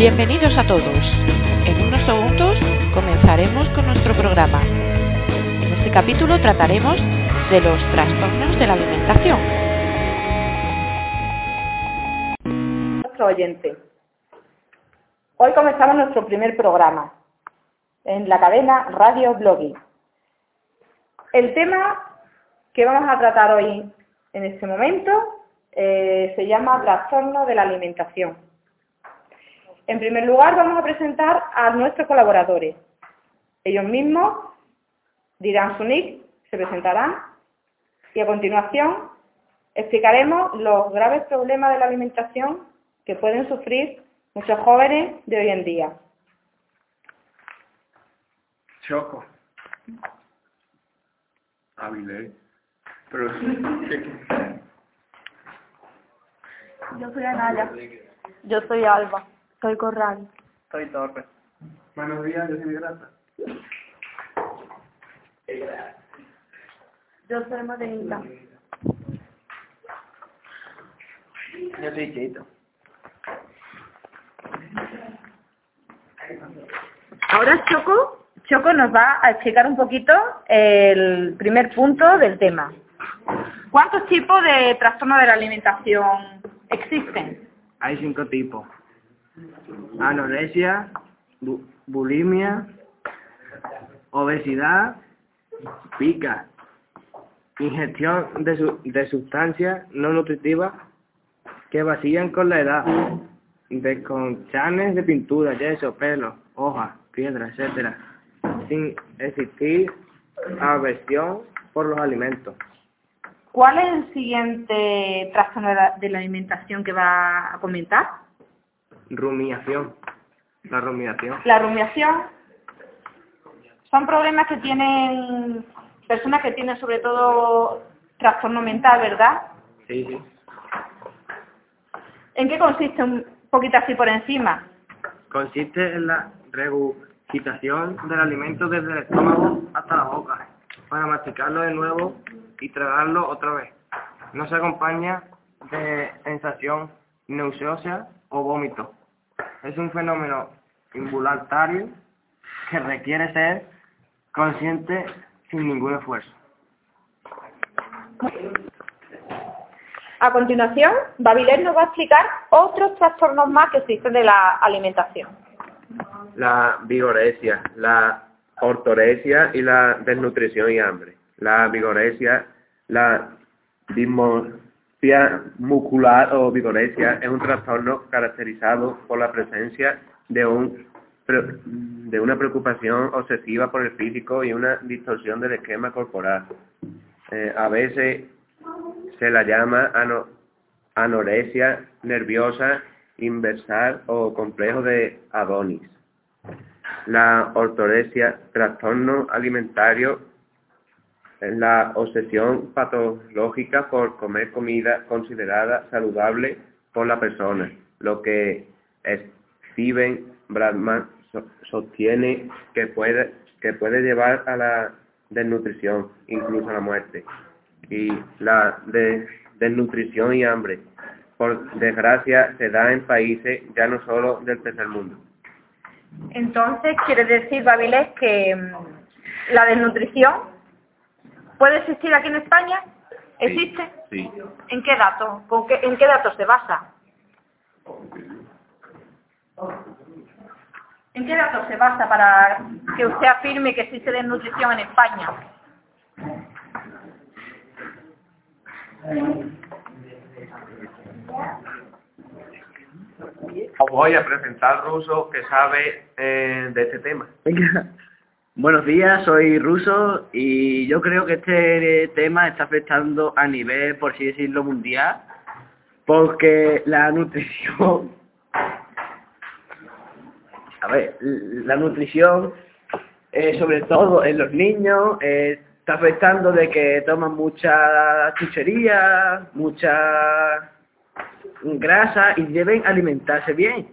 Bienvenidos a todos. En unos segundos comenzaremos con nuestro programa. En este capítulo trataremos de los trastornos de la alimentación. Oyente. Hoy comenzamos nuestro primer programa en la cadena Radio Blogging. El tema que vamos a tratar hoy en este momento eh, se llama trastorno de la alimentación. En primer lugar, vamos a presentar a nuestros colaboradores. Ellos mismos dirán su nick, se presentarán y a continuación explicaremos los graves problemas de la alimentación que pueden sufrir muchos jóvenes de hoy en día. Choco. Avilés. Pero, ¿qué, qué? Yo soy Anaya. Yo soy Alba. Soy Corral. Soy Torres. Buenos días, yo soy Migrata. Yo soy Morenita. Yo soy Chito. Ahora Choco, Choco nos va a explicar un poquito el primer punto del tema. ¿Cuántos tipos de trastorno de la alimentación existen? Hay cinco tipos. Anorexia, bu- bulimia, obesidad, pica, ingestión de, su- de sustancias no nutritivas que vacían con la edad, desconchanes de pintura, yeso, pelo, hojas, piedras, etcétera, sin existir aversión por los alimentos. ¿Cuál es el siguiente trastorno de de la alimentación que va a comentar? Rumiación. La rumiación. La rumiación. Son problemas que tienen personas que tienen sobre todo trastorno mental, ¿verdad? Sí, sí. ¿En qué consiste un poquito así por encima? Consiste en la regurgitación del alimento desde el estómago hasta la boca, para masticarlo de nuevo y tragarlo otra vez. No se acompaña de sensación nauseosa o vómito. Es un fenómeno involuntario que requiere ser consciente sin ningún esfuerzo. A continuación, Babilet nos va a explicar otros trastornos más que existen de la alimentación. la vigoresia, la ortoresia y la desnutrición y hambre. La vigoresia, la dismorfia muscular o vigoresia es un trastorno caracterizado por la presencia de un de una preocupación obsesiva por el físico y una distorsión del esquema corporal. Eh, a veces se la llama ano- anorexia nerviosa inversal o complejo de Adonis. La ortorexia, trastorno alimentario, la obsesión patológica por comer comida considerada saludable por la persona, lo que Steven Bradman so- sostiene que puede, que puede llevar a la desnutrición, incluso a la muerte. Y la de- desnutrición y hambre, por desgracia, se da en países ya no solo del tercer mundo. Entonces, quiere decir, Babilet, que mm, la desnutrición puede existir aquí en España. ¿Existe? Sí. ¿En qué qué, ¿En qué datos se basa? ¿En qué datos se basa para que usted afirme que existe desnutrición en España? Voy a presentar al ruso que sabe eh, de este tema. Buenos días, soy Ruso y yo creo que este tema está afectando a nivel, por así decirlo, mundial, porque la nutrición, a ver, la nutrición, eh, sobre todo en los niños, eh, está afectando de que toman mucha chuchería, mucha grasa y deben alimentarse bien.